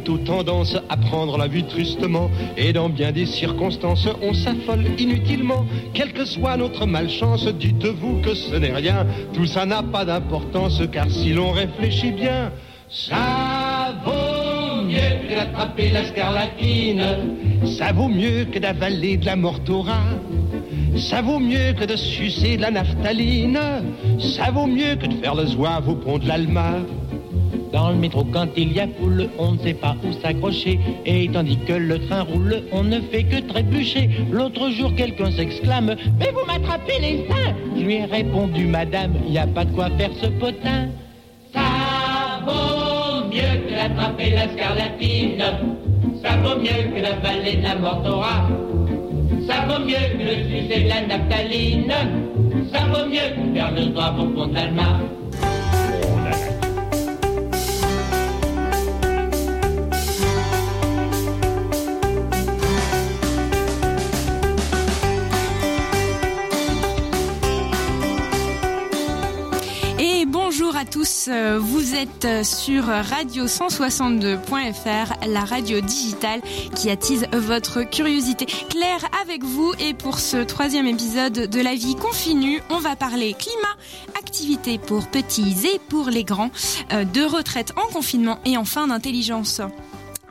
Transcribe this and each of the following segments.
Tendance à prendre la vue tristement et dans bien des circonstances on s'affole inutilement. Quelle que soit notre malchance, dites-vous que ce n'est rien. Tout ça n'a pas d'importance car si l'on réfléchit bien, ça vaut mieux que d'attraper la scarlatine. Ça vaut mieux que d'avaler de la mortora. Ça vaut mieux que de sucer de la naphtaline. Ça vaut mieux que de faire le zouave au pont de l'Alma. Dans le métro, quand il y a foule, on ne sait pas où s'accrocher. Et tandis que le train roule, on ne fait que trébucher. L'autre jour, quelqu'un s'exclame Mais vous m'attrapez les seins Je lui ai répondu Madame, il n'y a pas de quoi faire ce potin. Ça vaut mieux que d'attraper la scarlatine. Ça vaut mieux que d'avaler de la mortora. Ça vaut mieux que de sucer de la naphtaline. Ça vaut mieux que faire le droit au pont à tous, euh, vous êtes sur radio162.fr, la radio digitale qui attise votre curiosité. Claire avec vous. Et pour ce troisième épisode de la vie continue, on va parler climat, activités pour petits et pour les grands, euh, de retraite en confinement et enfin d'intelligence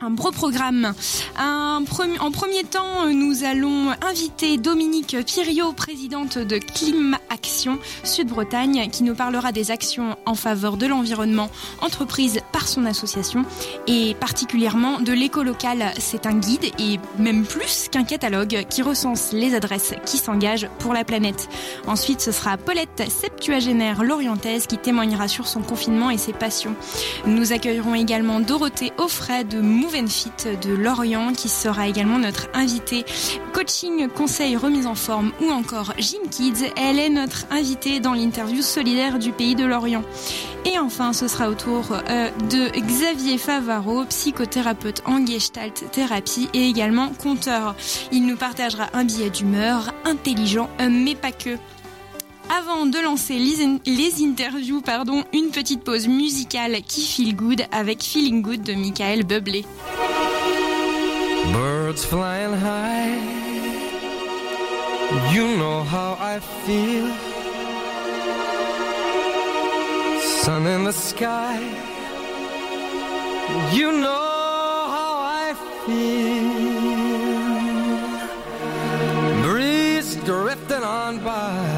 un beau programme. Un premi- en premier temps, nous allons inviter Dominique Piriot, présidente de Climat Action Sud-Bretagne, qui nous parlera des actions en faveur de l'environnement entreprises par son association et particulièrement de l'éco local. C'est un guide et même plus qu'un catalogue qui recense les adresses qui s'engagent pour la planète. Ensuite, ce sera Paulette, septuagénaire lorientaise, qui témoignera sur son confinement et ses passions. Nous accueillerons également Dorothée Offray de Move de Lorient qui sera également notre invitée. Coaching, conseil, remise en forme ou encore Gym Kids. Elle est notre invitée dans l'interview solidaire du pays de Lorient. Et enfin, ce sera au tour euh, de Xavier Favaro, psychothérapeute en Gestalt thérapie et également conteur. Il nous partagera un billet d'humeur intelligent, euh, mais pas que. Avant de lancer les, in- les interviews, pardon, une petite pause musicale qui feel good avec Feeling Good de Michael Bublé. Birds flying high. You know how I feel. Sun in the sky. You know how I feel. Breeze drifting on by.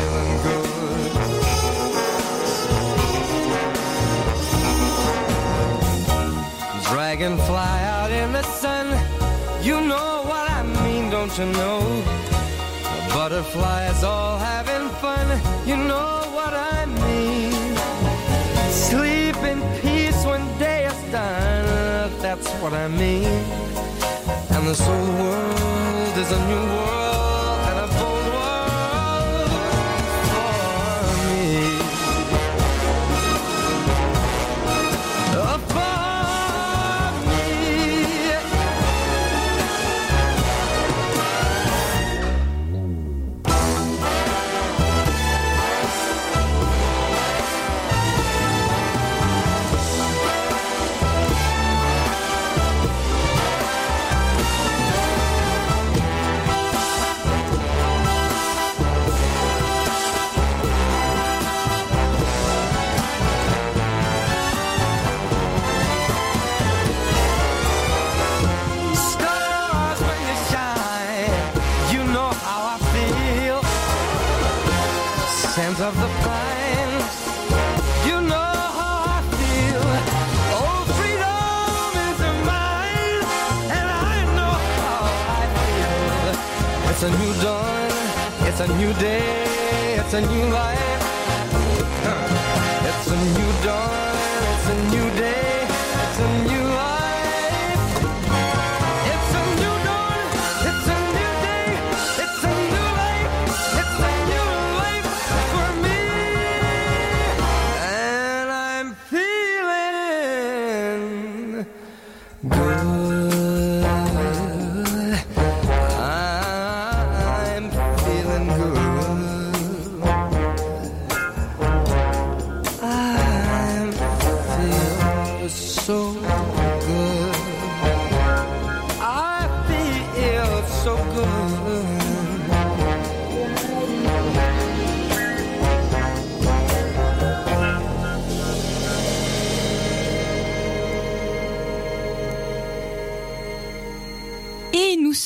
don't you know? Butterflies all having fun. You know what I mean. Sleep in peace when day is done. That's what I mean. And this old world is a new world It's a new dawn, it's a new day, it's a new life. It's a new dawn, it's a new day,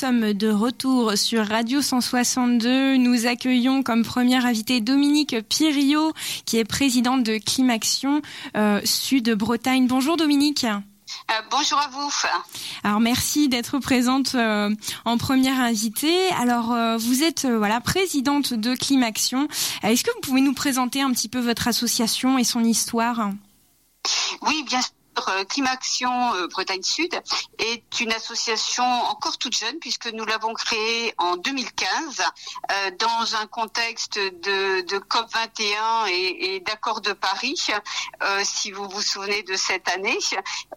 sommes de retour sur Radio 162. Nous accueillons comme première invitée Dominique Pirio, qui est présidente de Climaction euh, Sud-Bretagne. Bonjour Dominique. Euh, bonjour à vous. Alors merci d'être présente euh, en première invitée. Alors euh, vous êtes voilà présidente de Climaction. Est-ce que vous pouvez nous présenter un petit peu votre association et son histoire? Oui, bien sûr. Climaction euh, Bretagne Sud est une association encore toute jeune puisque nous l'avons créée en 2015 euh, dans un contexte de, de COP 21 et, d'accord de Paris, euh, si vous vous souvenez de cette année.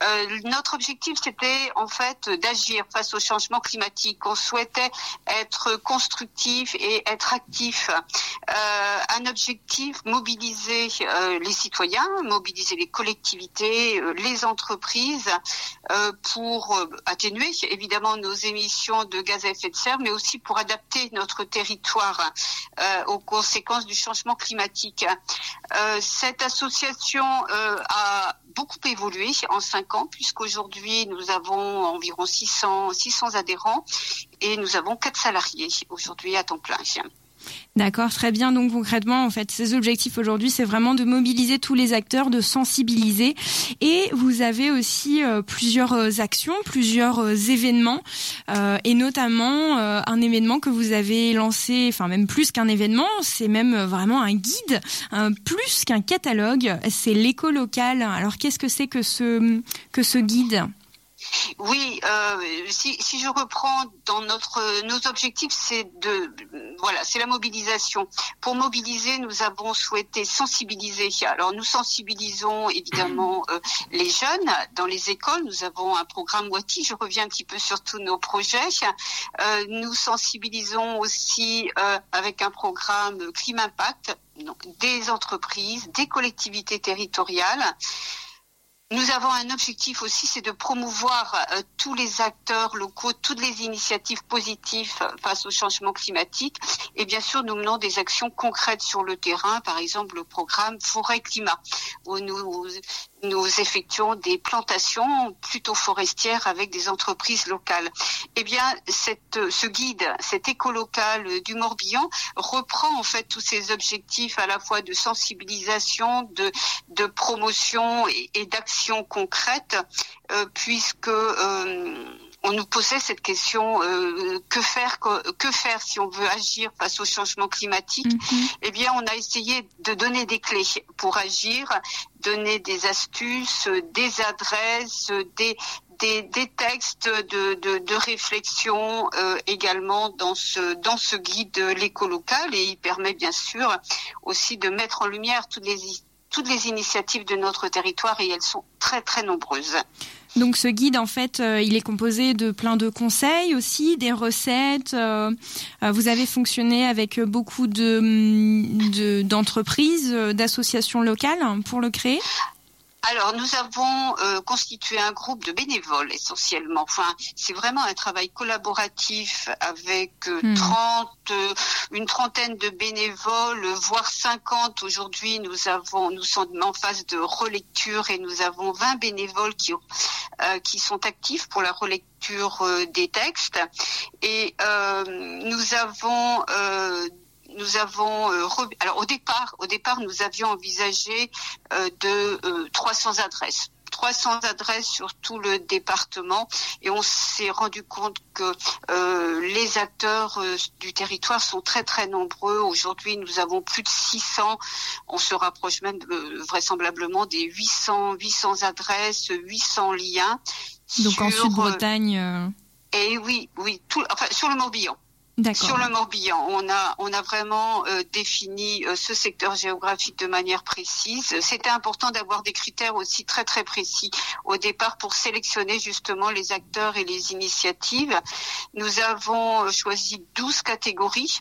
Euh, notre objectif c'était en fait d'agir face au changement climatique. On souhaitait être constructif et être actif. Euh, un objectif mobiliser euh, les citoyens, mobiliser les collectivités, euh, les entreprises euh, pour euh, atténuer évidemment nos émissions de gaz à effet de serre, mais aussi pour adapter notre territoire euh, aux conséquences du changement climatique. Cette association a beaucoup évolué en cinq ans, puisqu'aujourd'hui nous avons environ 600, 600 adhérents et nous avons quatre salariés aujourd'hui à temps plein. D'accord, très bien. Donc concrètement, en fait, ces objectifs aujourd'hui, c'est vraiment de mobiliser tous les acteurs, de sensibiliser. Et vous avez aussi euh, plusieurs euh, actions, plusieurs euh, événements, et notamment un événement que vous avez lancé, enfin même plus qu'un événement, c'est même vraiment un guide, plus qu'un catalogue. C'est l'éco local. Alors qu'est-ce que c'est que ce que ce guide? Oui, euh, si, si je reprends dans notre nos objectifs, c'est de voilà, c'est la mobilisation. Pour mobiliser, nous avons souhaité sensibiliser. Alors nous sensibilisons évidemment euh, les jeunes dans les écoles. Nous avons un programme Wati. Je reviens un petit peu sur tous nos projets. Euh, nous sensibilisons aussi euh, avec un programme Climat Impact, donc des entreprises, des collectivités territoriales. Nous avons un objectif aussi, c'est de promouvoir euh, tous les acteurs locaux, toutes les initiatives positives euh, face au changement climatique. Et bien sûr, nous menons des actions concrètes sur le terrain, par exemple le programme Forêt-Climat, où nous, nous effectuons des plantations plutôt forestières avec des entreprises locales. Eh bien, cette, ce guide, cet éco-local du Morbihan reprend en fait tous ces objectifs à la fois de sensibilisation, de, de promotion et, d'action concrète, euh, puisque euh, on nous posait cette question euh, que faire que, que, faire si on veut agir face au changement climatique? Mhm. Eh bien, on a essayé de donner des clés pour agir, donner des astuces, des adresses, des des, des textes de, de, de réflexion euh, également dans ce dans ce guide l'éco local et il permet bien sûr aussi de mettre en lumière toutes les toutes les initiatives de notre territoire et elles sont très très nombreuses. Donc ce guide, en fait, euh, il est composé de plein de conseils aussi, des recettes. euh, euh, vous avez fonctionné avec beaucoup de de- d'entreprises, d'associations locales pour le créer? Alors, nous avons euh, constitué un groupe de bénévoles essentiellement. Enfin, c'est vraiment un travail collaboratif avec euh, Hmm. 30, euh, une trentaine de bénévoles, voire 50. Aujourd'hui, nous avons, nous sommes en phase de relecture et nous avons 20 bénévoles qui, euh, qui sont actifs pour la relecture euh, des textes. Et euh, nous avons euh, avons alors au départ, au départ, nous avions envisagé de 300 adresses. 300 adresses sur tout le département et on s'est rendu compte que euh, les acteurs euh, du territoire sont très très nombreux. Aujourd'hui, nous avons plus de 600. On se rapproche même euh, vraisemblablement des 800 800 adresses, 800 liens. Donc en Sud-Bretagne. Et oui, oui, tout, enfin sur le Morbihan. Sur le Morbihan, on a on a vraiment euh, défini euh, ce secteur géographique de manière précise. C'était important d'avoir des critères aussi très très précis au départ pour sélectionner justement les acteurs et les initiatives. Nous avons euh, choisi 12 catégories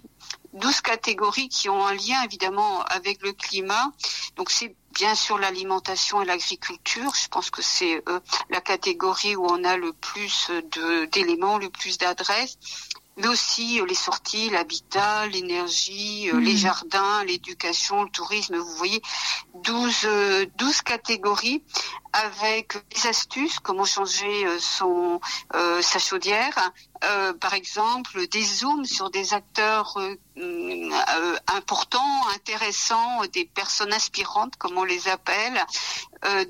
12 catégories qui ont un lien évidemment avec le climat. Donc c'est bien sûr l'alimentation et l'agriculture. Je pense que c'est la catégorie où on a le plus d'éléments, le plus d'adresses mais aussi euh, les sorties, l'habitat, l'énergie, euh, les hmm. jardins, l'éducation, le tourisme. Vous voyez, 12, 12 euh, catégories avec des astuces, comment changer son sa chaudière, par exemple des zooms sur des acteurs importants, intéressants, des personnes inspirantes, comme on les appelle,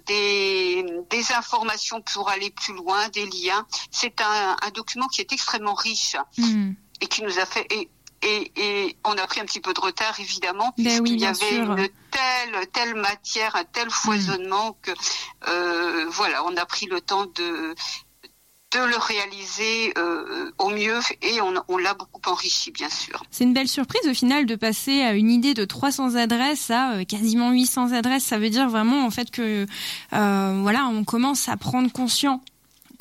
des, des informations pour aller plus loin, des liens. C'est un, un document qui est extrêmement riche. Hmm et qui nous a fait et, et, et, on a pris un petit peu de retard évidemment ben puisqu'il y avait une telle telle matière, un tel foisonnement que euh, voilà, on a pris le temps de de le réaliser euh, au mieux et on, on l'a beaucoup enrichi bien sûr. C'est une belle surprise au final de passer à une idée de 300 adresses à euh, quasiment 800 adresses. Ça veut dire vraiment en fait que euh, voilà, on commence à prendre conscience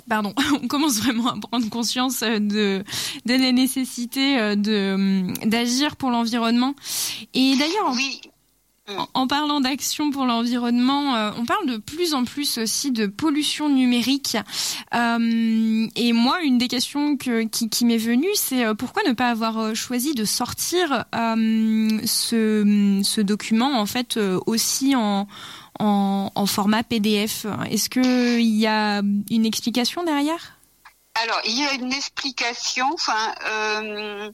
pardon, on commence vraiment à prendre conscience euh, de, de la nécessité euh, de d'agir pour l'environnement. Et d'ailleurs, oui. En, parlant d'action pour l'environnement, euh, on parle de plus en plus aussi de pollution numérique. et moi, une des questions que, qui, qui m'est venue, c'est pourquoi ne pas avoir choisi de sortir ce, ce document en fait aussi en en, format PDF. Est-ce qu'il y a une explication derrière? Alors, il y a une explication. Enfin, euh,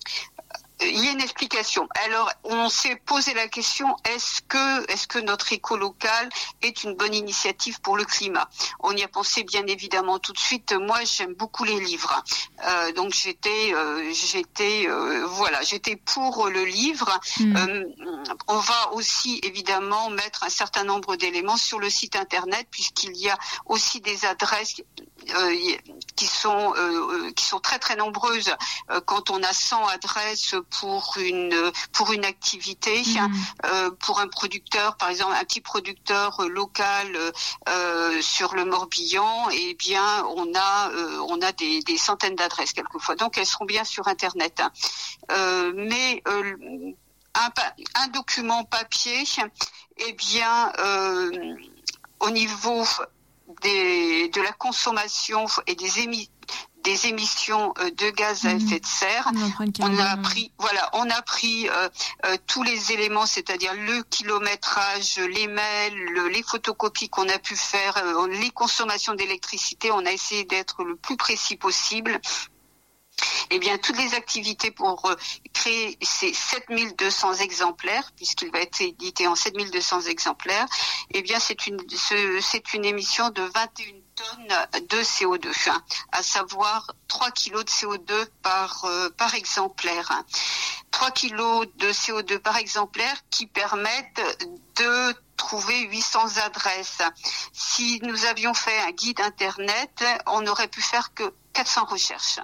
il y a une explication. Alors, on s'est posé la question est-ce que, est-ce que notre éco local est une bonne initiative pour le climat? On y a pensé bien évidemment tout de suite. Moi, j'aime beaucoup les livres, euh, donc j'étais, euh, j'étais, euh, voilà, j'étais pour le livre. Hmm. on va aussi évidemment mettre un certain nombre d'éléments sur le site internet puisqu'il y a aussi des adresses qui sont qui sont très très nombreuses. quand on a 100 adresses pour une pour une activité, mm. euh, pour un producteur, par exemple un petit producteur euh, local euh, sur le Morbihan, eh bien on a on a des, des centaines d'adresses quelquefois. Donc elles seront bien sur internet. Hein. mais un, un, document papier, eh bien au niveau des, de la consommation et des émissions des émissions euh, de gaz à mhm. effet de serre. On a pris, voilà, on a pris euh, euh, tous les éléments, c'est-à-dire le kilométrage, les mails, les photocopies qu'on a pu faire, les consommations d'électricité. On a essayé d'être le plus précis possible eh bien, toutes les activités pour euh, créer ces 7200 exemplaires, puisqu'il va être édité en 7200 exemplaires, eh bien, c'est une, c'est une émission de 21 tonnes de CO2, hein, à savoir 3 kilos de CO2 par, euh, par exemplaire. 3 kilos de CO2 par exemplaire qui permettent de trouver 800 adresses. Si nous avions fait un guide Internet, on n'aurait pu faire que 400 recherches.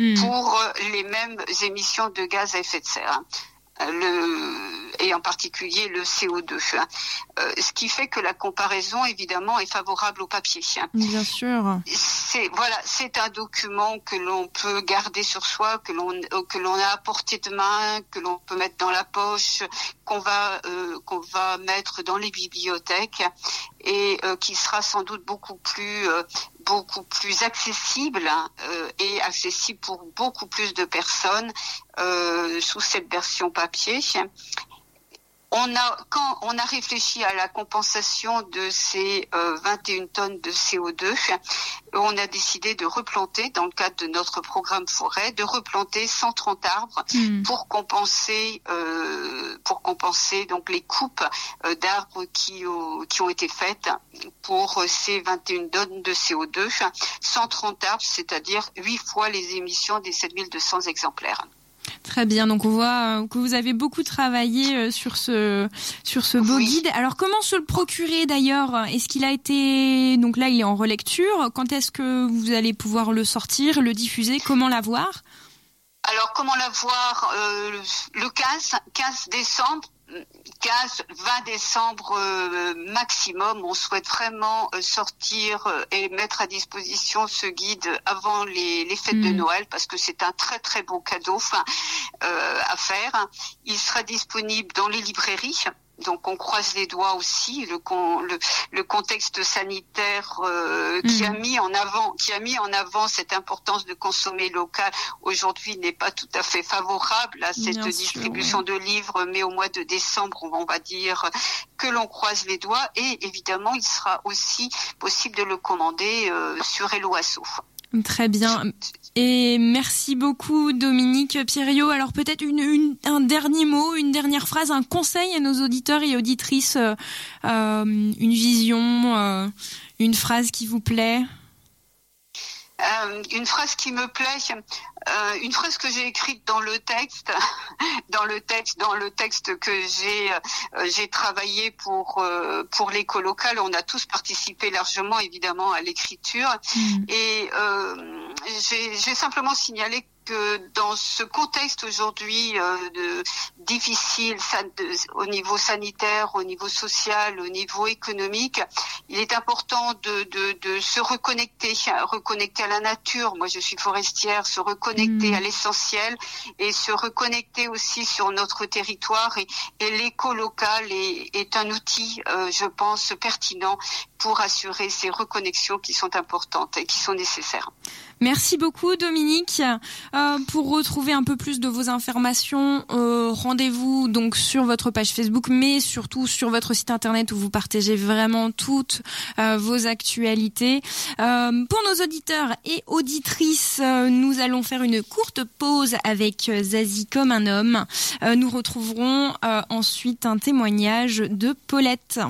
Hmm. pour euh, les mêmes émissions de gaz à effet de serre. Euh, le, et en particulier le CO2. Hein. Euh, ce qui fait que la comparaison, évidemment, est favorable au papier. Hein. Bien sûr. C'est voilà, c'est un document que l'on peut garder sur soi, que l'on que l'on a à portée de main, que l'on peut mettre dans la poche, qu'on va qu'on va mettre dans les bibliothèques et qui sera sans doute beaucoup plus beaucoup plus accessible hein, euh, et accessible pour beaucoup plus de personnes euh, sous cette version papier. On a, quand on a réfléchi à la compensation de ces 21 tonnes de CO2, on a décidé de replanter, dans le cadre de notre programme forêt, de replanter 130 arbres Hmm. pour compenser, pour compenser donc les coupes d'arbres qui, qui ont été faites pour ces 21 tonnes de CO2. 130 arbres, c'est-à-dire 8 fois les émissions des 7200 exemplaires. Très bien, donc on voit que vous avez beaucoup travaillé sur ce sur ce beau Oui. guide. Alors comment se le procurer d'ailleurs? Est-ce qu'il a été donc là il est en relecture. Quand est-ce que vous allez pouvoir le sortir, le diffuser? Comment l'avoir? Alors comment l'avoir euh, Le 15, 15 décembre 15, 20 décembre euh, maximum. On souhaite vraiment euh, sortir euh, et mettre à disposition ce guide avant les, les fêtes de Mm. Noël parce que c'est un très très beau cadeau enfin, euh, à faire. Il sera disponible dans les librairies. Donc on croise les doigts aussi le, con- le, le contexte sanitaire euh, qui Mm. a mis en avant qui a mis en avant cette importance de consommer local aujourd'hui n'est pas tout à fait favorable à cette Bien sûr, distribution de livres mais au mois de décembre on va dire que l'on croise les doigts et évidemment il sera aussi possible de le commander euh, sur Eloasso. Très bien. Et merci beaucoup Dominique Pierriot. Alors peut-être une, une- un dernier mot, une dernière phrase, un conseil à nos auditeurs et auditrices, euh, euh, une vision, euh, une phrase qui vous plaît? Euh, une phrase qui me plaît, euh, une phrase que j'ai écrite dans le texte, dans le texte, dans le texte que j'ai euh, j'ai travaillé pour pour l'éco local. On a tous participé largement, évidemment, à l'écriture. Mm. Et euh, j'ai j'ai simplement signalé que dans ce contexte aujourd'hui euh, de difficile au niveau sanitaire, au niveau social, au niveau économique, il est important de, de, de se reconnecter, reconnecter à la nature. Moi, je suis forestière, se reconnecter Mm. à l'essentiel et se reconnecter aussi sur notre territoire. Et, et l'éco local est, est un outil, euh, je pense, pertinent pour assurer ces reconnexions qui sont importantes et qui sont nécessaires. Merci beaucoup Dominique. Euh, pour retrouver un peu plus de vos informations, euh, rendez-vous donc sur votre page Facebook, mais surtout sur votre site internet où vous partagez vraiment toutes euh, vos actualités. Euh, pour nos auditeurs et auditrices, euh, nous allons faire une courte pause avec Zazie comme un homme. Euh, nous retrouverons ensuite un témoignage de Paulette.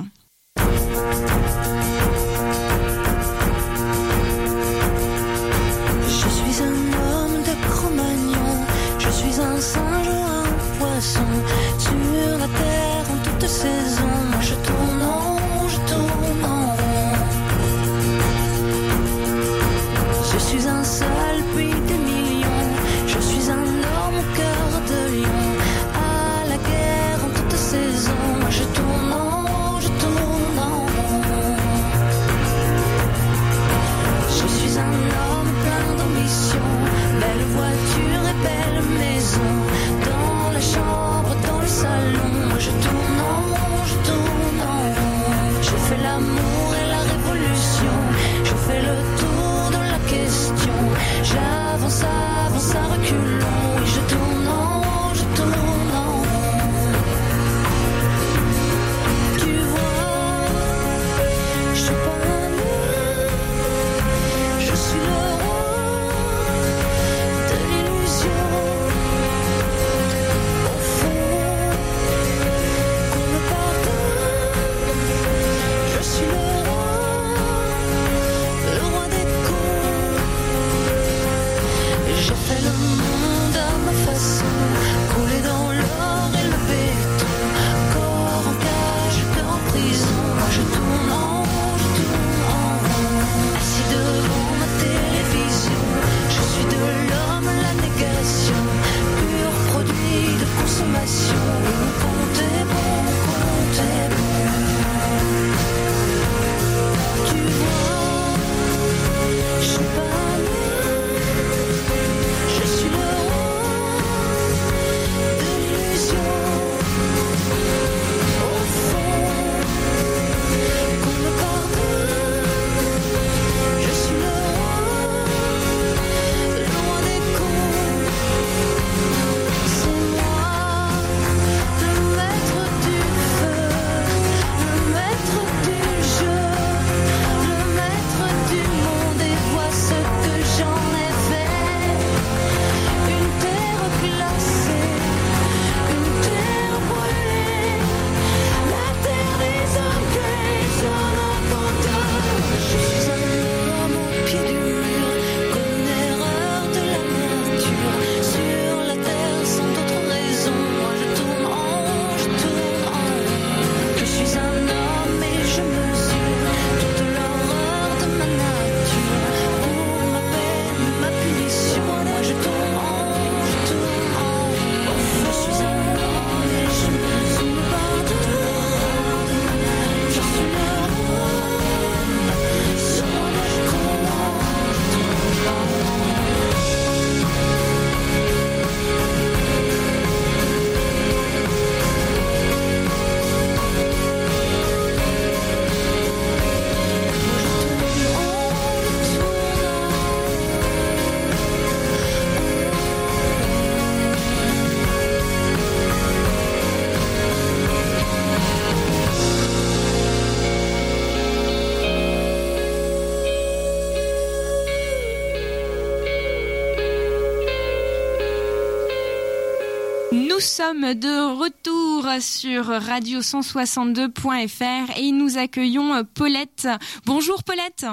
Nous sommes de retour sur radio162.fr et nous accueillons Paulette. Bonjour Paulette.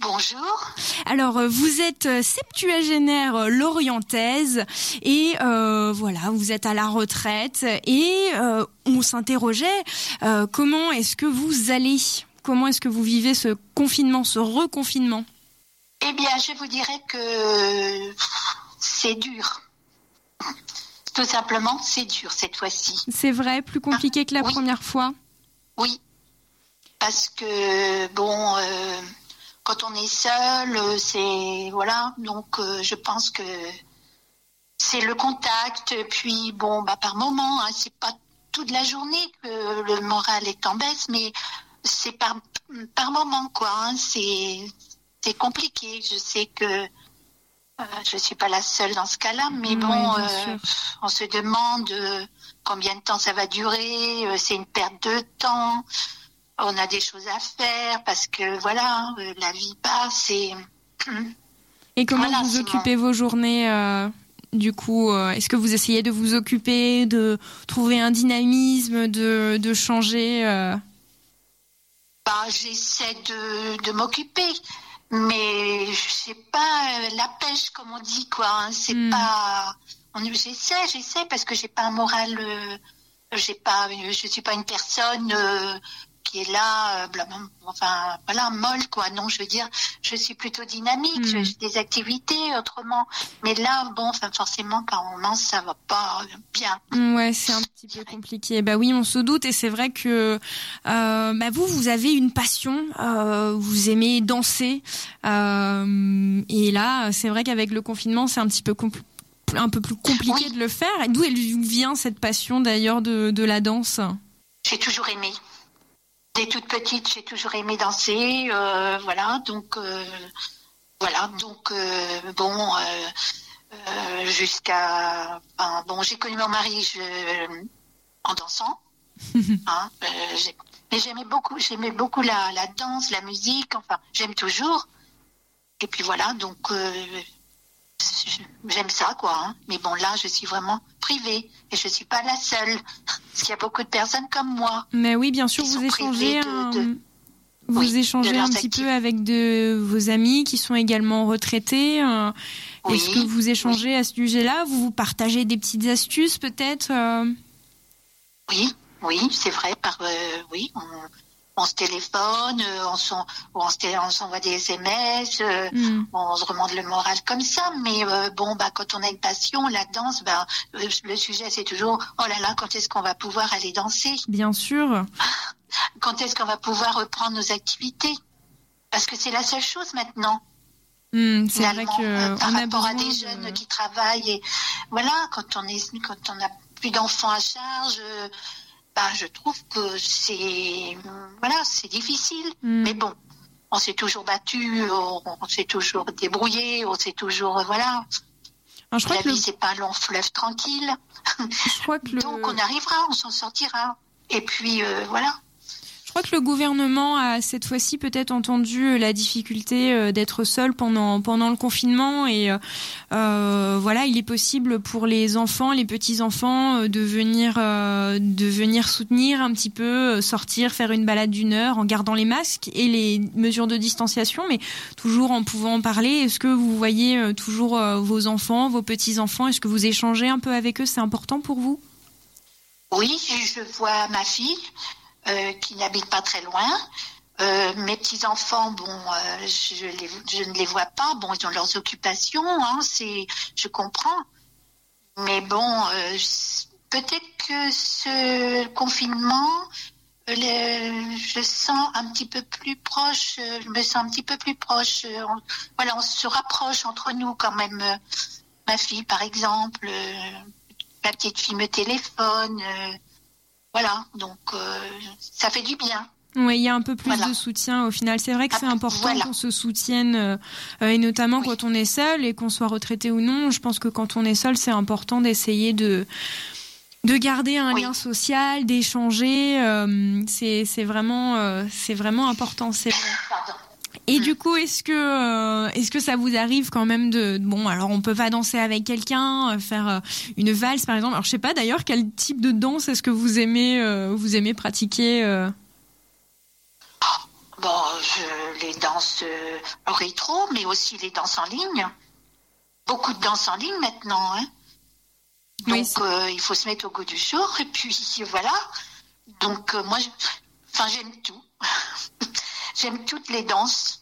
Bonjour. Alors, vous êtes septuagénaire lorientaise et euh, voilà, vous êtes à la retraite et euh, on s'interrogeait euh, comment est-ce que vous allez? Comment est-ce que vous vivez ce confinement, ce reconfinement? Eh bien, je vous dirais que c'est dur. Tout simplement, c'est dur cette fois-ci. C'est vrai, plus compliqué que la oui. première fois Oui. Parce que, bon, euh, quand on est seul, euh, c'est. Voilà. Donc, euh, je pense que c'est le contact. Puis, bon, bah, par moment, hein, c'est pas toute la journée que le moral est en baisse, mais c'est par, par moment, quoi. hein. C'est c'est compliqué. Je sais que euh, je suis pas la seule dans ce cas-là, mais bon, euh, on se demande euh, combien de temps ça va durer. c'est une perte de temps. On a des choses à faire parce que voilà, la vie passe et Et comment Voilà, vous occupez vos journées du coup, est-ce que vous essayez de vous occuper, de trouver un dynamisme, de, de changer bah, j'essaie de, de m'occuper. Mais c'est pas euh, la pêche comme on dit quoi. hein. C'est Hmm. pas. on- J'essaie, j'essaie parce que j'ai pas un moral. euh, j'ai pas. Je suis pas une personne euh, qui est là, euh, enfin voilà, molle quoi. Non, je veux dire, je suis plutôt dynamique. Hmm. J'ai des activités autrement. Mais là, bon, enfin forcément, par moment, ça va pas bien. Ouais, c'est un petit peu compliqué. Bah oui, on se doute et c'est vrai que euh, bah vous, vous avez une passion, euh, vous aimez danser euh, et là, c'est vrai qu'avec le confinement, c'est un petit peu un peu plus compliqué Oui. de le faire. D'où elle vient cette passion d'ailleurs de, de la danse? J'ai toujours aimé. Dès toute petite, j'ai toujours aimé danser. euh, voilà, donc euh, voilà, donc euh, bon, euh, jusqu'à enfin, bon, j'ai connu mon mari je, en dansant. hein, mais j'aimais beaucoup, j'aimais beaucoup la, la danse, la musique. Enfin, j'aime toujours. Et puis voilà, donc j'aime ça quoi. hein. Mais bon, là, je suis vraiment privée et je suis pas la seule. Parce qu'il y a beaucoup de personnes comme moi. Mais oui, bien sûr, vous échangez de- un- de- vous Oui, échangez un petit actifs. peu avec de vos amis qui sont également retraités. euh, Oui, Est-ce que vous échangez à ce sujet-là? Vous vous partagez des petites astuces peut-être euh? Oui, oui, c'est vrai. Par, euh, oui, on, on se téléphone, euh, on s'en- on se té- on s'envoie des SMS, euh, Hmm. on se remonte le moral comme ça. Mais euh, bon, bah, quand on a une passion, la danse, bah, le, sujet c'est toujours oh là là, quand est-ce qu'on va pouvoir aller danser? Bien sûr. Quand est-ce qu'on va pouvoir reprendre nos activités? Parce que c'est la seule chose maintenant. Hmm, c'est vrai que euh, par on a rapport à besoin des de- jeunes qui travaillent et voilà quand on est quand on n'a plus d'enfants à charge bah, je trouve que c'est voilà c'est difficile. Hmm. mais bon on s'est toujours battu on, on s'est toujours débrouillé on s'est toujours euh, voilà. Je crois la que le, vie c'est pas un long fleuve tranquille. Je crois que le, donc on arrivera on s'en sortira. Et puis euh, voilà je crois que le gouvernement a cette fois-ci peut-être entendu euh, la difficulté euh, d'être seul pendant pendant le confinement et euh, voilà, il est possible pour les enfants, les petits enfants, de venir de venir soutenir un petit peu, sortir, faire une balade d'une heure en gardant les masques et les mesures de distanciation, mais toujours en pouvant en parler. Est-ce que vous voyez toujours vos enfants, vos petits enfants Est-ce que vous échangez un peu avec eux? C'est important pour vous? Oui, je vois ma fille qui n'habite pas très loin. Euh, mes petits enfants, bon, euh, je, ne les vois pas. Bon, ils ont leurs occupations, hein, c'est, je comprends. Mais bon, euh, peut-être que ce confinement, euh, je sens un petit peu plus proche. euh, Je me sens un petit peu plus proche. euh, on- voilà, on se rapproche entre nous quand même. euh, ma fille, par exemple. euh, ma petite fille me téléphone. Voilà, donc euh, ça fait du bien. Oui, il y a un peu plus Voilà. de soutien au final. C'est vrai que c'est important voilà. qu'on se soutienne, euh, euh, et notamment Oui. quand on est seul et qu'on soit retraité ou non. Je pense que quand on est seul, c'est important d'essayer de de garder un Oui. lien social, d'échanger. euh, c'est c'est vraiment euh, c'est vraiment important. C'est vrai. Et du coup, est-ce que euh, est-ce que ça vous arrive quand même de bon alors on peut pas danser avec quelqu'un, euh, faire euh, une valse par exemple. Alors je sais pas d'ailleurs quel type de danse est-ce que vous aimez euh, vous aimez pratiquer euh Bon, je, les danses rétro, mais aussi les danses en ligne. Beaucoup de danses en ligne maintenant. Hein. Donc, il faut se mettre au goût du jour. Et puis, voilà. Donc, moi, enfin, j'aime tout. j'aime toutes les danses.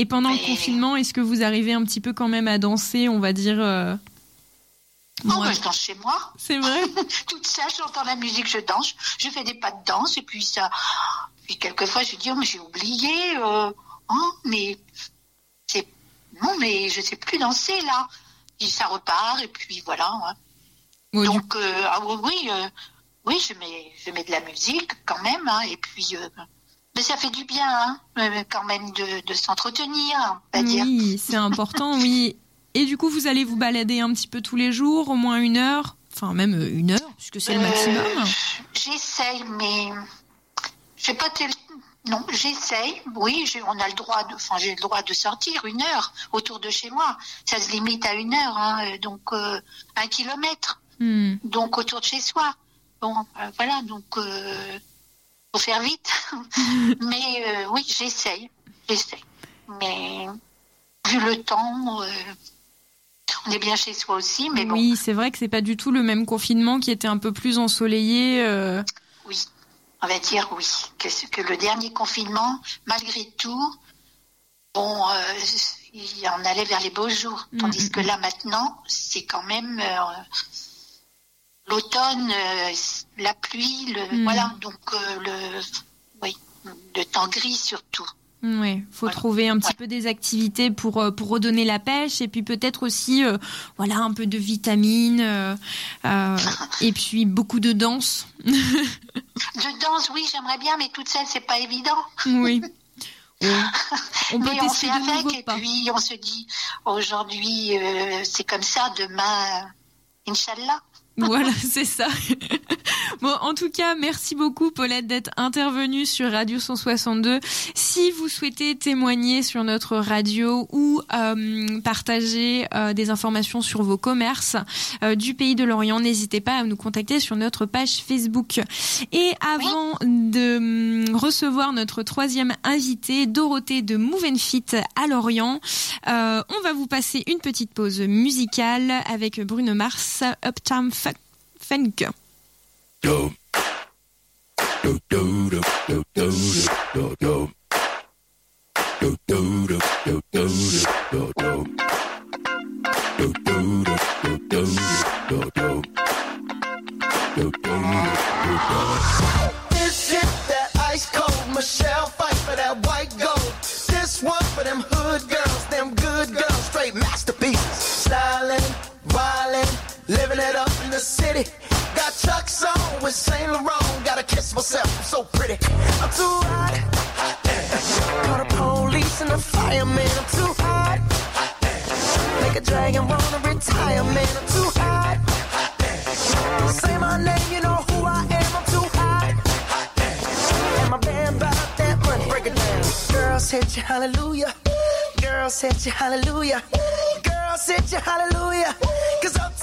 Et pendant le confinement, est-ce que vous arrivez un petit peu quand même à danser, on va dire euh, Oh, moins- bah, je danse chez moi. C'est vrai Toute seule, j'entends la musique, je danse. Je fais des pas de danse. Et puis, ça. Puis, quelquefois, je dis, oh, mais j'ai oublié. euh, oh, mais. C'est. Non, mais je sais plus danser, là. Puis, ça repart. Et puis, voilà. hein. Du- Donc, euh, ah oui, oui, euh, oui, je mets, je mets de la musique quand même, hein, et puis, euh, mais ça fait du bien, hein, euh, quand même, de, de s'entretenir, on va dire. Oui, c'est important, oui. Et du coup, vous allez vous balader un petit peu tous les jours, au moins une heure, enfin même euh, une heure, puisque c'est le Euh, maximum. J'essaye, mais j'ai pas tel... Non, j'essaye. Oui, j'ai- on a le droit de, enfin, j'ai le droit de sortir une heure autour de chez moi. Ça se limite à une heure, hein, donc euh, un kilomètre. Hmm. donc autour de chez soi. Bon, euh, voilà, donc faut faire vite. Mais euh, oui, j'essaye, j'essaye. Mais vu le temps, euh, on est bien chez soi aussi, mais bon, Oui, c'est vrai que c'est pas du tout le même confinement qui était un peu plus ensoleillé. euh, oui, on va dire oui. Que, le dernier confinement, malgré tout, bon, il en allait vers les beaux jours. Mm, Tandis mm, que mm. là maintenant, c'est quand même l'automne, euh, la pluie, le, Mm. voilà, donc euh, le, oui, le temps gris surtout. Ouais, faut Voilà. trouver un petit Ouais. peu des activités pour euh, pour redonner la pêche et puis peut-être aussi euh, voilà un peu de vitamines euh, euh, et puis beaucoup de danse. De danse, oui, j'aimerais bien, mais toute seule, c'est pas évident. Oui. Ouais. On peut mais on fait avec, et puis on se dit, aujourd'hui, euh, c'est comme ça, demain, Inch'Allah. Voilà, c'est ça. bon, en tout cas, merci beaucoup Paulette d'être intervenue sur Radio 162. Si vous souhaitez témoigner sur notre radio ou euh, partager euh, des informations sur vos commerces euh, du pays de l'Orient, n'hésitez pas à nous contacter sur notre page Facebook. Et avant de hum, recevoir notre troisième invité, Dorothée de Mouvenfit à Lorient, euh, on va vous passer une petite pause musicale avec Bruno Mars, Uptown Funk. Funk. This hit that ice cold Michelle fight for that white gold. This one for them hood girls, them city. Got Chuck's on with Saint Laurent. Gotta kiss myself, I'm so pretty. I'm too hot. Call the police and the fireman. I'm too hot. Make a dragon wanna retire, man. I'm too hot. Say my name, you know who I am. I'm too hot. And my band about that money. Break it down. Girls hit you, hallelujah. Girls hit you, hallelujah. Girls hit you, hallelujah. Cause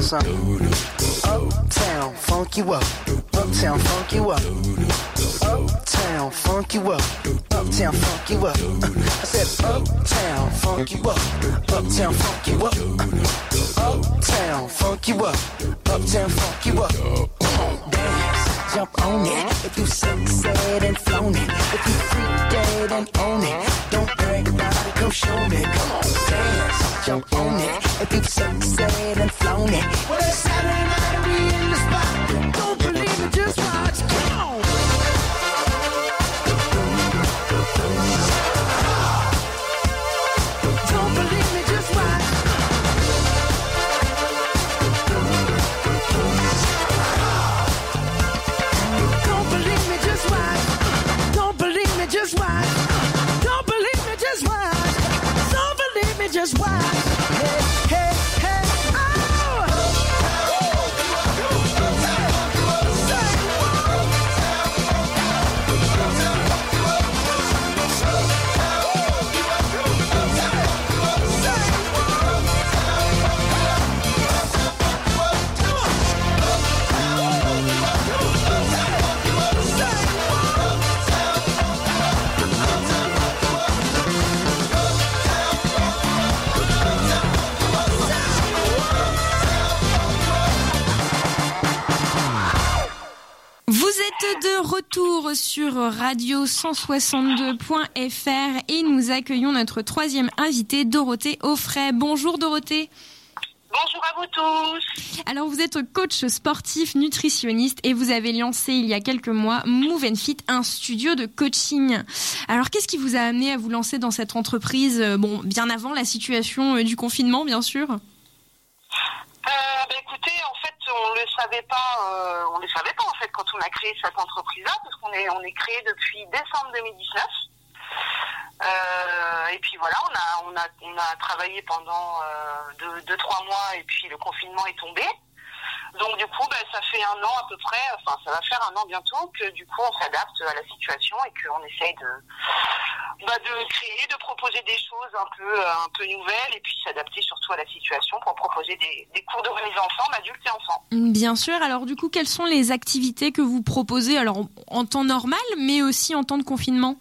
Little something. Uptown, funk you up. Uptown, funk you up. Uptown, funk you up. Uptown, funk you up. I said, Uptown, funk you up. Uptown, funk you up. Uptown, funk you up. Uptown, funk you up. Dance, jump on it. If you sunset and flown it, if you freak dead and own it, don't brag it. Come show me. Come on, dance, jump on it. If you sunset and flown it, well it's Saturday night we in the spot. just why. Sur radio 162.fr et nous accueillons notre troisième invitée, Dorothée Offray. Bonjour Dorothée. Bonjour à vous tous. Alors vous êtes coach sportif, nutritionniste et vous avez lancé il y a quelques mois Move and Fit, un studio de coaching. Alors qu'est-ce qui vous a amené à vous lancer dans cette entreprise? Euh, Bon, bien avant la situation euh, du confinement, bien sûr. Euh, bah, écoutez, en on le savait pas, euh, on le savait pas en fait quand on a créé cette entreprise-là, parce qu'on est on est créé depuis décembre 2019. Euh, et puis voilà, on a on a on a travaillé pendant euh, deux, deux trois mois et puis le confinement est tombé. Donc du coup, bah, ça fait un an à peu près, enfin ça va faire un an bientôt que du coup on s'adapte à la situation et qu'on essaye de bah, de créer, de proposer des choses un peu un peu nouvelles et puis s'adapter surtout à la situation pour proposer des, cours de remise en forme adultes et enfants. Bien sûr. Alors du coup, quelles sont les activités que vous proposez alors en temps normal, mais aussi en temps de confinement?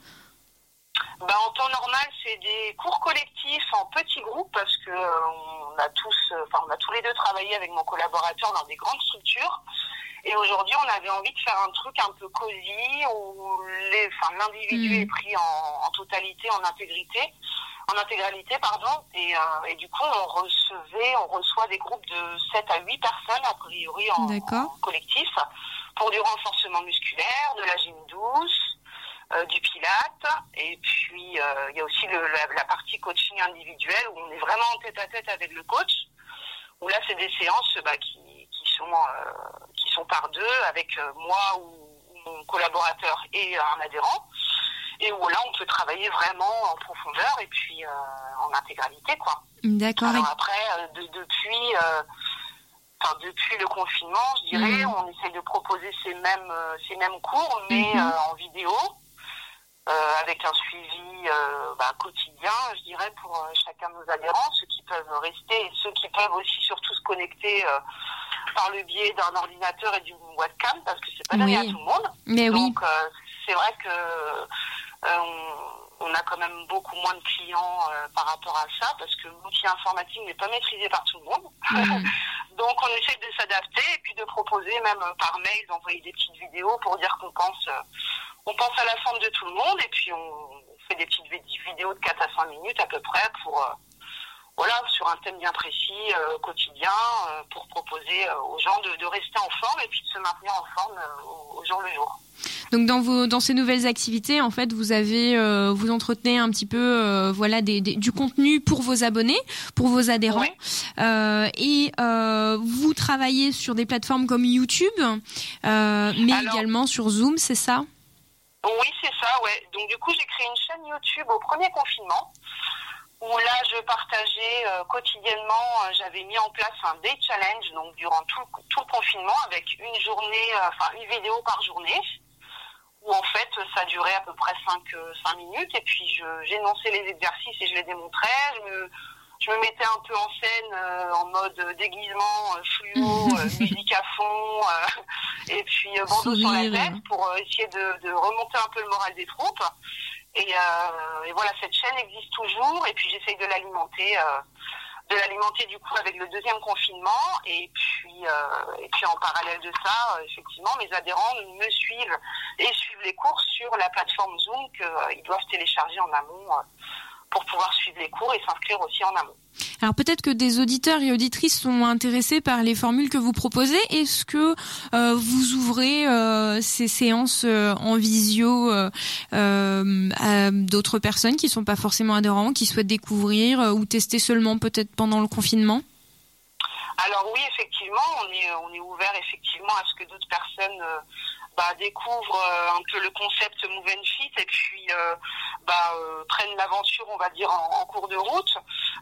Bah, en temps normal, c'est des cours collectifs en petits groupes parce que euh, on a tous, euh, enfin on a tous les deux travaillé avec mon collaborateur dans des grandes structures. Et aujourd'hui, on avait envie de faire un truc un peu cosy où les, enfin, l'individu Mhm. est pris en, en totalité, en intégrité, en intégralité, pardon. Et, euh, et du coup, on recevait, on reçoit des groupes de 7 à 8 personnes, a priori en, en collectif, pour du renforcement musculaire, de la gym douce, euh, du pilate. Et puis, euh, il y a aussi le- la, la partie coaching individuel où on est vraiment en tête à tête avec le coach. Où là, c'est des séances bah, qui, qui sont euh, qui sont par deux avec moi ou, ou mon collaborateur et un adhérent. Et où là, on peut travailler vraiment en profondeur et puis euh, en intégralité, quoi. D'accord. Alors après, euh, de- depuis, euh, enfin, depuis le confinement, je dirais, Mhm. on essaie de proposer ces mêmes, ces mêmes cours, mais Mhm. en vidéo, avec un suivi euh, bah, quotidien, je dirais, pour euh, chacun de nos adhérents, ceux qui peuvent rester et ceux qui peuvent aussi surtout se connecter euh, par le biais d'un ordinateur et d'une webcam, parce que c'est pas donné Oui. à tout le monde. Mais oui. Donc euh, c'est vrai que euh, on, on a quand même beaucoup moins de clients euh, par rapport à ça parce que l'outil informatique n'est pas maîtrisé par tout le monde. Mhm. Donc on essaie de s'adapter et puis de proposer même euh, par mail d'envoyer des petites vidéos pour dire qu'on pense euh, on pense à la forme de tout le monde et puis on, fait des petites vid- vidéos de 4 à 5 minutes à peu près pour euh, voilà, sur un thème bien précis, quotidien, pour proposer aux gens de, de rester en forme et puis de se maintenir en forme au, au jour le jour. Donc dans vos dans ces nouvelles activités, en fait, vous avez euh, vous entretenez un petit peu euh, voilà des, des- du contenu pour vos abonnés, pour vos adhérents, Ouais. Euh, et euh, vous travaillez sur des plateformes comme YouTube, euh, mais Alors- également sur Zoom, c'est ça? Oui, c'est ça, ouais. Donc du coup, j'ai créé une chaîne YouTube au premier confinement où là, je partageais euh, quotidiennement, euh, j'avais mis en place un day challenge, donc durant tout, le- tout le confinement, avec une journée, euh, enfin une vidéo par journée, où en fait, ça durait à peu près 5, cinq minutes, et puis je- j'énonçais les exercices et je les démontrais. Je me, je me mettais un peu en scène euh, en mode déguisement, euh, fluo, euh, musique à fond, euh, et puis euh, bandeau sur la tête pour euh, essayer de, de remonter un peu le moral des troupes. Et, euh, et voilà, cette chaîne existe toujours, et puis j'essaye de l'alimenter, euh, de l'alimenter du coup avec le deuxième confinement, et puis euh, et puis en parallèle de ça, euh, effectivement, mes adhérents me suivent et suivent les cours sur la plateforme Zoom qu'ils doivent télécharger en amont euh, pour pouvoir suivre les cours et s'inscrire aussi en amont. Alors peut-être que des auditeurs et auditrices sont intéressés par les formules que vous proposez. Est-ce que euh, vous ouvrez euh, ces séances euh, en visio euh, euh, à d'autres personnes qui sont pas forcément adhérents, qui souhaitent découvrir euh, ou tester seulement peut-être pendant le confinement? Alors oui, effectivement, on est, on est ouvert effectivement à ce que d'autres personnes euh, bah, découvrent euh, un peu le concept Move and Fit et puis euh, bah, euh, prennent l'aventure, on va dire, en, en cours de route.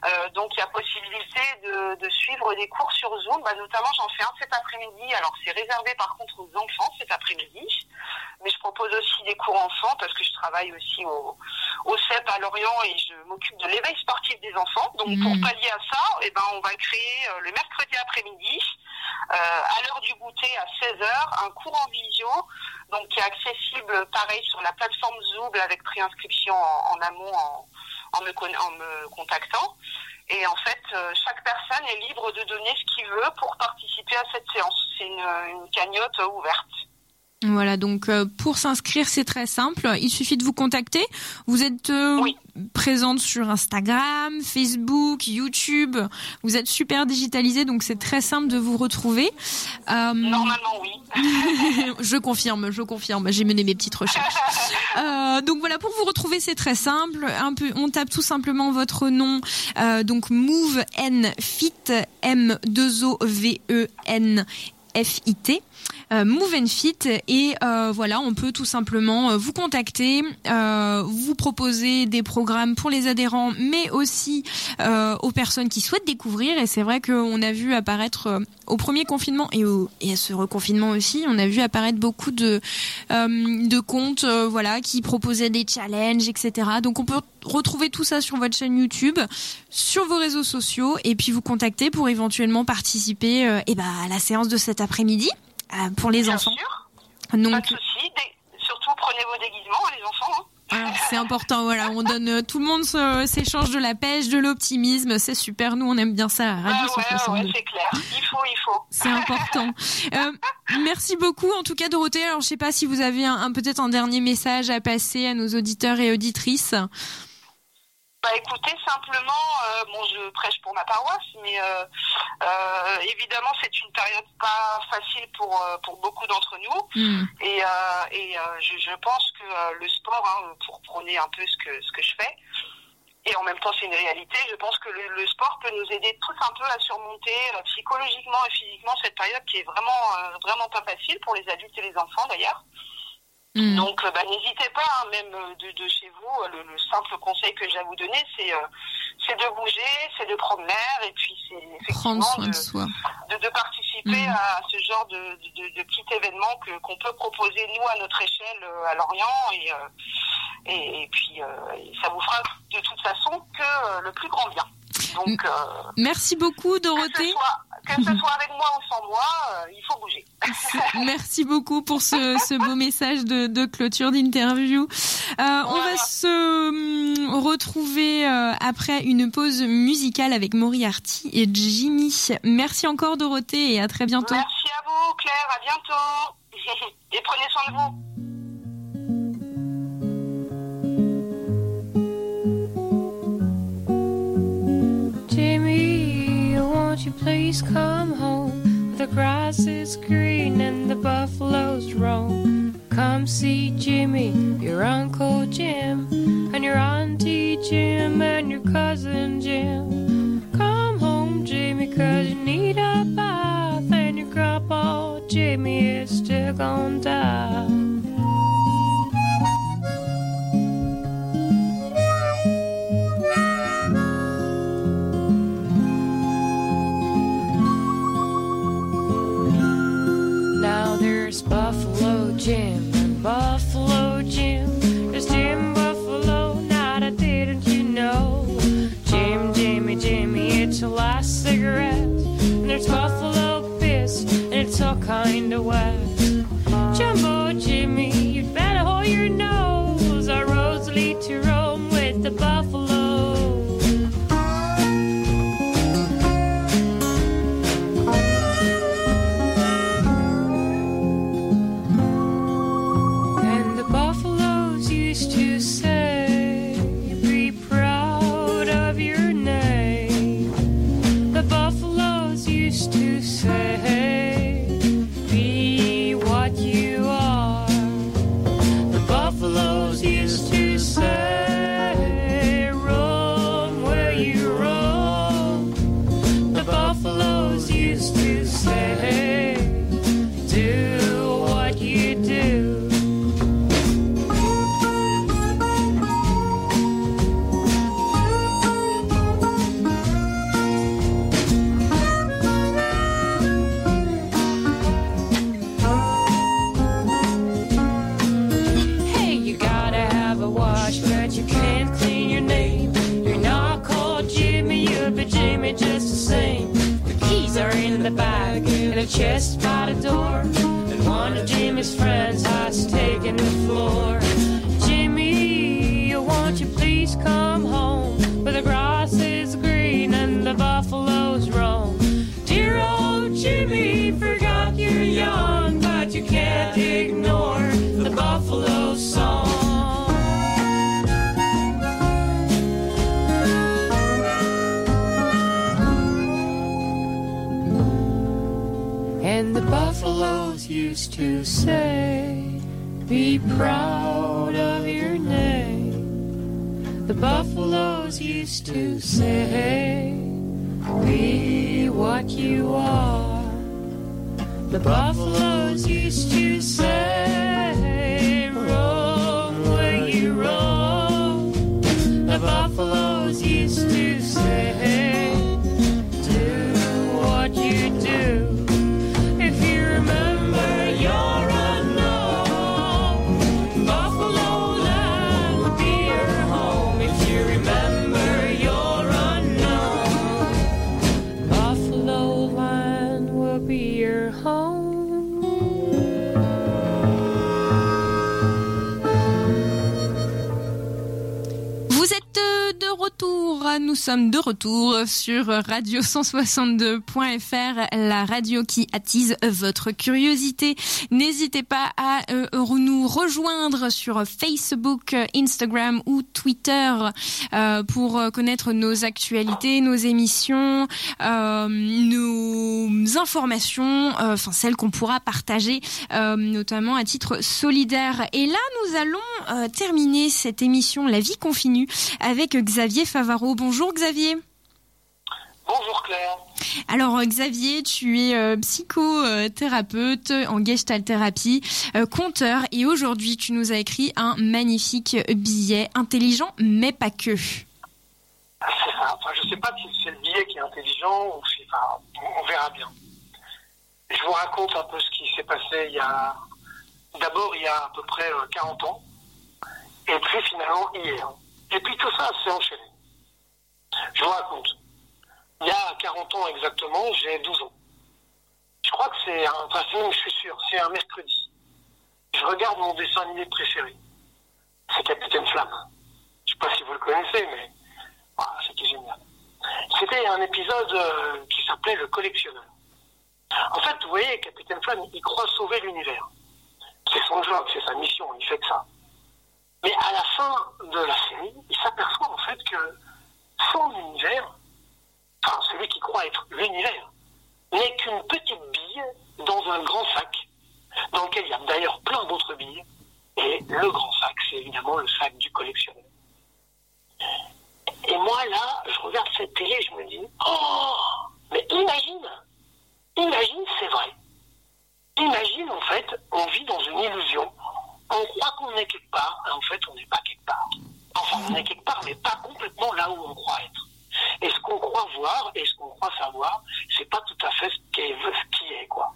Euh, donc il y a possibilité de, de suivre des cours sur Zoom. Bah, notamment, j'en fais un cet après-midi. Alors c'est réservé par contre aux enfants cet après-midi. Mais je propose aussi des cours enfants parce que je travaille aussi au, au CEP à Lorient et je m'occupe de l'éveil sportif des enfants. Donc pour pallier à ça, eh ben, on va créer euh, le mercredi après-midi, à l'heure du goûter à 16h, un cours en visio, donc qui est accessible pareil sur la plateforme Zoom avec préinscription en, amont en, me, contactant. Et en fait, euh, chaque personne est libre de donner ce qu'il veut pour participer à cette séance. C'est une cagnotte ouverte. Voilà, donc euh, pour s'inscrire, c'est très simple. Il suffit de vous contacter. Vous êtes euh, Oui. présente sur Instagram, Facebook, YouTube. Vous êtes super digitalisée, donc c'est très simple de vous retrouver. Euh, Normalement, oui. je confirme, je confirme. J'ai mené mes petites recherches. Donc voilà, pour vous retrouver, c'est très simple. Un peu, on tape tout simplement votre nom. Donc Move N Fit M 2 O V E N F I T. Euh, Move and Fit et euh, voilà on peut tout simplement euh, vous contacter euh, vous proposer des programmes pour les adhérents mais aussi aux personnes qui souhaitent découvrir et c'est vrai qu'on a vu apparaître au premier confinement et, et à ce reconfinement aussi on a vu apparaître beaucoup de de comptes voilà qui proposaient des challenges etc donc on peut retrouver tout ça sur votre chaîne YouTube sur vos réseaux sociaux et puis vous contacter pour éventuellement participer euh, eh ben, à la séance de cet après-midi euh, pour les Bien enfants sûr, donc pas de souci. Surtout, prenez vos déguisements, les enfants. hein. Ah, c'est important, voilà. On donne euh, tout le monde s'échange de la pêche, de l'optimisme. C'est super. Nous, on aime bien ça Radio Ah ouais, ouais, 162. ouais, c'est clair. Il faut, il faut. C'est important. Euh, merci beaucoup, en tout cas, Dorothée. Alors, je sais pas si vous avez un, un- peut-être un dernier message à passer à nos auditeurs et auditrices. Bah écoutez, simplement, euh, bon, je prêche pour ma paroisse, mais euh, euh, évidemment, c'est une période pas facile pour pour beaucoup d'entre nous, Hmm. et, et je, je pense que le sport, hein, pour prôner un peu ce que ce que je fais, et en même temps c'est une réalité, je pense que le, le sport peut nous aider tous un peu à surmonter psychologiquement et physiquement cette période qui est vraiment vraiment pas facile pour les adultes et les enfants d'ailleurs. Hmm. Donc, euh, bah, n'hésitez pas, hein, même euh, de, de chez vous, euh, le, le simple conseil que j'ai à vous donner, c'est euh, c'est de bouger, c'est de prendre l'air, et puis c'est effectivement soin de, de soi. de, de participer Mhm. à ce genre de, de, de petit événement que qu'on peut proposer nous à notre échelle euh, à Lorient, et, euh, et, et puis euh, ça vous fera de toute façon que euh, le plus grand bien. Donc, euh, Merci beaucoup, que, ce Dorothée. soit, que ce soit avec moi ou sans moi, euh, il faut bouger. Merci beaucoup pour ce, ce beau message de, de clôture d'interview. Euh, On va se hum, retrouver après une pause musicale avec Moriarty et Jimmy. Merci encore Dorothée et à très bientôt. Merci à vous, Claire, à bientôt. Et prenez soin de vous. Please come home? The grass is green and the buffaloes roam. Come see Jimmy, your Uncle Jim, and your Auntie Jim, and your cousin Jim. Come home, Jimmy, cause you need a bath, and your grandpa Jimmy is still gonna die. Buffalo Jim and Buffalo Jim. There's Jim Buffalo, now that didn't you know? Jim, Jimmy, Jimmy, it's your last cigarette. And there's Buffalo Piss, and it's all kinda wet. Jumbo Jimmy, you'd better hold your nose. Our roads lead to Rome with the buffalo. To say, Be proud of your name. The buffaloes used to say, Be what you are. The buffaloes used to say, Roam where you roam. The buffaloes used to say, nous sommes de retour sur radio 162.fr, la radio qui attise votre curiosité. N'hésitez pas à euh, nous rejoindre sur Facebook, Instagram ou Twitter euh, pour connaître nos actualités, nos émissions, euh, nos informations, enfin celles qu'on pourra partager, notamment à titre solidaire. Et là, nous allons terminer cette émission La vie continue avec Xavier Favaro. Bonjour Xavier. Bonjour Claire. Alors euh, Xavier, tu es euh, psychothérapeute en gestalt thérapie, euh, conteur et aujourd'hui tu nous as écrit un magnifique billet intelligent mais pas que. C'est ça. Enfin, je sais pas si c'est le billet qui est intelligent ou si, enfin, on- verra bien. Je vous raconte un peu ce qui s'est passé il y a, d'abord il y a à peu près euh, 40 ans, et puis finalement hier. Et puis tout ça s'est enchaîné. Je vous raconte. Il y a 40 ans exactement, j'ai 12 ans. Je crois que c'est un, enfin je suis sûr, c'est un mercredi. Je regarde mon dessin animé préféré. C'est Capitaine Flamme. Je sais pas si vous le connaissez, mais ah, c'était génial. C'était un épisode euh, qui s'appelait Le Collectionneur. En fait, vous voyez, Capitaine Flamme, il croit sauver l'univers. C'est son job, c'est sa mission, il fait que ça. Mais à la fin de la série, il s'aperçoit en fait que son univers, enfin celui qui croit être l'univers, n'est qu'une petite bille dans un grand sac, dans lequel il y a d'ailleurs plein d'autres billes. Et le grand sac, c'est évidemment le sac du collectionneur. Et moi, là, je regarde cette télé, je me dis, oh, mais imagine, imagine, c'est vrai. Imagine, en fait, on vit dans une illusion. On croit qu'on est quelque part, et en fait, on n'est pas quelque part. Enfin, on est quelque part, mais pas complètement là où on croit être. Et ce qu'on croit voir et ce qu'on croit savoir, c'est pas tout à fait ce qui est, ce qui est quoi.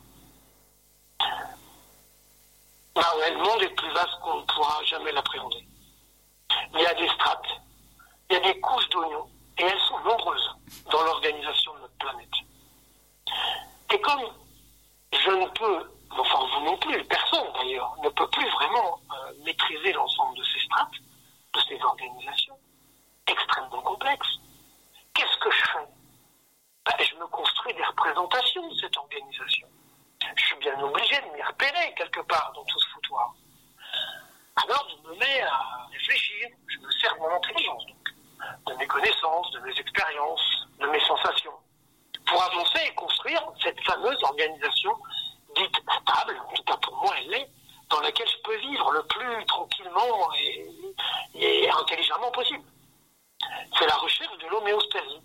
Ah ouais, le monde est plus vaste qu'on ne pourra jamais l'appréhender. Il y a des strates, il y a des couches d'oignons, et elles sont nombreuses dans l'organisation de notre planète. Et comme je ne peux, enfin vous non plus, personne d'ailleurs, ne peut plus vraiment euh, maîtriser l'ensemble de ces strates, de ces organisations, extrêmement complexes, qu'est-ce que je fais? Ben, Je me construis des représentations de cette organisation. Je suis bien obligé de m'y repérer quelque part dans tout ce foutoir. Alors je me mets à réfléchir, je me sers de mon intelligence, de mes connaissances, de mes expériences, de mes sensations, pour avancer et construire cette fameuse organisation dite stable, en tout cas pour moi elle l'est, dans laquelle je peux vivre le plus tranquillement et, intelligemment possible. C'est la recherche de l'homéostasie.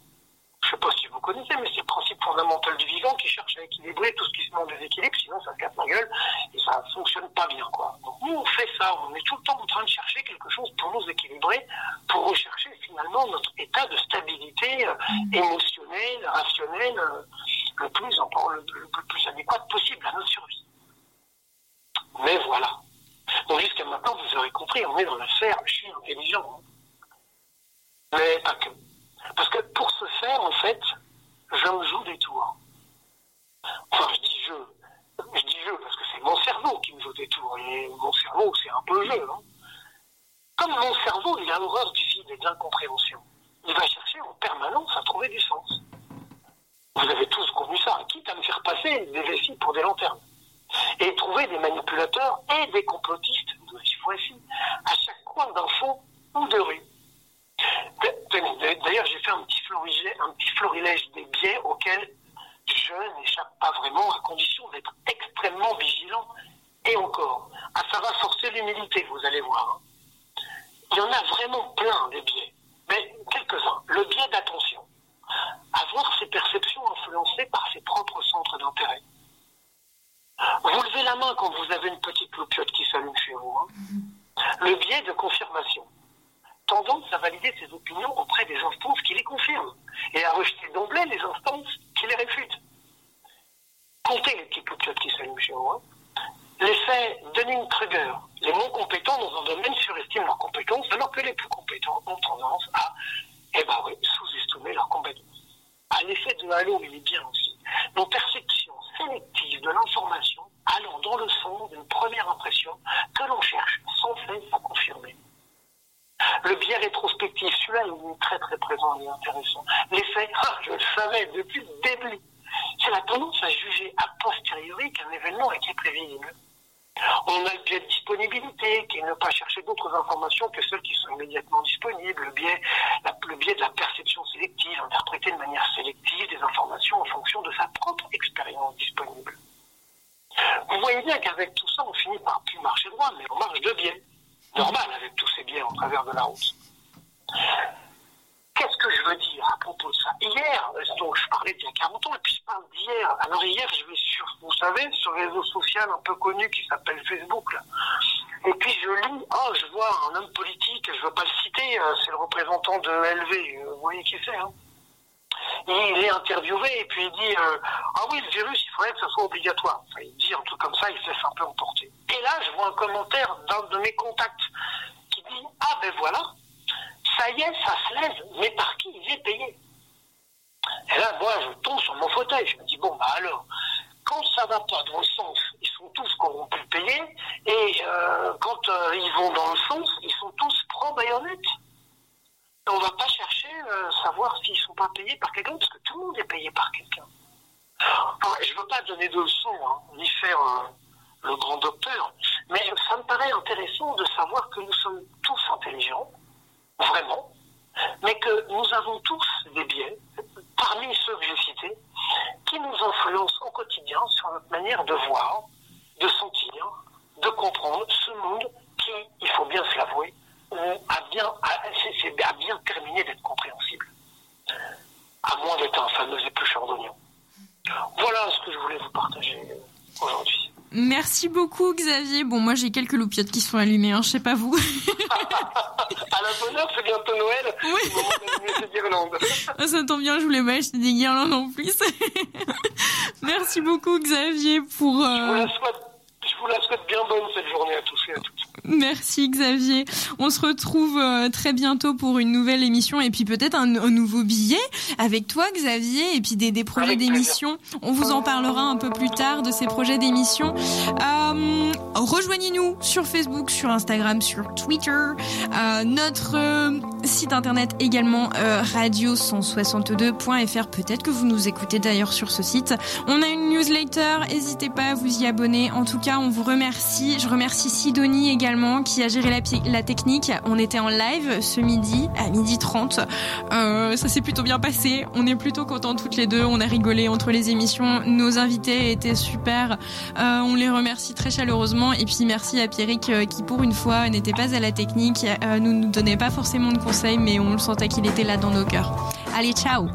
Je ne sais pas si vous connaissez, mais c'est le principe fondamental du vivant qui cherche à équilibrer tout ce qui se met en déséquilibre, sinon ça se casse la gueule et ça ne fonctionne pas bien. Donc nous, on fait ça, on est tout le temps en train de chercher quelque chose pour nous équilibrer, pour rechercher finalement notre état de stabilité euh, émotionnelle, rationnelle, euh, le plus, le, le- le plus adéquat possible à notre survie. Mais voilà. Donc jusqu'à maintenant, vous aurez compris, on est dans l'affaire, je suis intelligent. Mais pas que. Parce que pour ce faire, en fait, je me joue des tours. Enfin, je dis je. Je dis je parce que c'est mon cerveau qui me joue des tours. Et mon cerveau, c'est un peu jeu. hein. Comme mon cerveau, il a horreur du vide et de l'incompréhension. Il va chercher en permanence à trouver du sens. Vous avez tous connu ça, quitte à me faire passer des vessies pour des lanternes. Et trouver des manipulateurs et des complotistes, de fois-ci, à chaque coin d'un fond ou de rue. D'ailleurs, j'ai fait un petit, florilège, un petit florilège des biais auxquels je n'échappe pas vraiment, à condition d'être extrêmement vigilant. Et encore, ah, ça va forcer l'humilité, vous allez voir. hein. Il y en a vraiment plein des biais, mais quelques-uns. Le biais d'attention. Avoir ses perceptions influencées par ses propres centres d'intérêt. Vous levez la main quand vous avez une petite loupiote qui s'allume chez vous. hein. Le biais de confirmation tendance à valider ses opinions auprès des instances qui les confirment et à rejeter d'emblée les instances qui les réfutent. Comptez les petites loupiotes qui s'allument chez vous. hein. L'effet Dunning-Kruger. Les non compétents dans un domaine surestiment leurs compétences alors que les plus compétents ont tendance à, eh ben sous-estimer leurs compétences. À l'effet de halo, il est bien aussi. Nos perceptions sélectives de l'information allant dans le sens d'une première impression que l'on cherche sans cesse à confirmer. Le biais rétrospectif, celui-là, il est très très présent et intéressant. L'effet, je le savais depuis le début, c'est la tendance à juger a posteriori qu'un événement était prévisible. On a le biais de disponibilité, qui est ne pas chercher d'autres informations que celles qui sont immédiatement disponibles, le biais, la- le biais de la perception sélective, interpréter de manière sélective des informations en fonction de sa propre expérience disponible. Vous voyez bien qu'avec tout ça, on finit par plus marcher droit, mais on marche de biais. Normal avec tous ces biais en travers de la route. Qu'est-ce que je veux dire à propos de ça Hier, euh, donc je parlais d'il y a 40 ans, et puis je parle d'hier. Alors hier, je vais sur, vous savez, sur le réseau social un peu connu qui s'appelle Facebook. là. Et puis je lis, oh, je vois un homme politique, je ne veux pas le citer, euh, c'est le représentant de LV, euh, vous voyez qui c'est, hein Et il est interviewé et puis il dit euh, Ah oui, le virus, il faudrait que ça soit obligatoire. Enfin, il dit un truc comme ça, il se laisse un peu emporter. Et là, je vois un commentaire d'un de mes contacts qui dit Ah ben voilà, ça y est, ça se lève, mais par qui il est payé Et là, moi, je tombe sur mon fauteuil. Je me dis Bon, bah alors, quand ça va pas dans le sens, ils sont tous corrompus payés, et euh, quand euh, ils vont dans le sens, ils sont tous pro-baïonnette. On va pas chercher euh, savoir s'ils sont pas payés par quelqu'un, parce que tout le monde est payé par quelqu'un. Alors, je veux pas donner de leçons, hein, ni faire euh, le grand docteur, mais ça me paraît intéressant de savoir que nous sommes tous intelligents, vraiment, mais que nous avons tous des biais, parmi ceux que j'ai cités, qui qui nous influence au quotidien sur notre manière de voir, de sentir, de comprendre ce monde qui, il faut bien se l'avouer, euh, a bien, a, c'est- c'est- a bien terminé d'être compréhensible. À moins d'être un fameux éplucheur d'oignons. Voilà ce que je voulais vous partager euh, aujourd'hui. Merci beaucoup Xavier. Bon, moi j'ai quelques loupiottes qui sont allumées, hein, je sais pas vous. À la bonne heure, c'est bientôt Noël. Oui. Guirlandes. Ah, Ça tombe bien, je voulais pas acheter des guirlandes en plus. Merci beaucoup Xavier pour... Je vous euh, la souhaite, je vous la souhaite bien bonne cette journée à tous. Merci Xavier. On se retrouve euh, très bientôt pour une nouvelle émission et puis peut-être un, un nouveau billet avec toi Xavier et puis des, des projets d'émission. On vous en parlera un peu plus tard de ces projets d'émission. Euh, Rejoignez-nous sur Facebook, sur Instagram, sur Twitter. Euh, notre euh, site internet également euh, radio162.fr. Peut-être que vous nous écoutez d'ailleurs sur ce site. On a une newsletter, n'hésitez pas à vous y abonner. En tout cas, on vous remercie. Je remercie Sidonie également qui a géré la, technique. On était en live ce midi à midi 30. Euh, ça s'est plutôt bien passé. On est plutôt contents toutes les deux. On a rigolé entre les émissions. Nos invités étaient super. Euh, on les remercie très chaleureusement. Et puis merci à Pierrick euh, qui pour une fois n'était pas à la technique. Euh, nous nous donnait pas forcément de conseils, mais on le sentait qu'il était là dans nos cœurs. Allez, ciao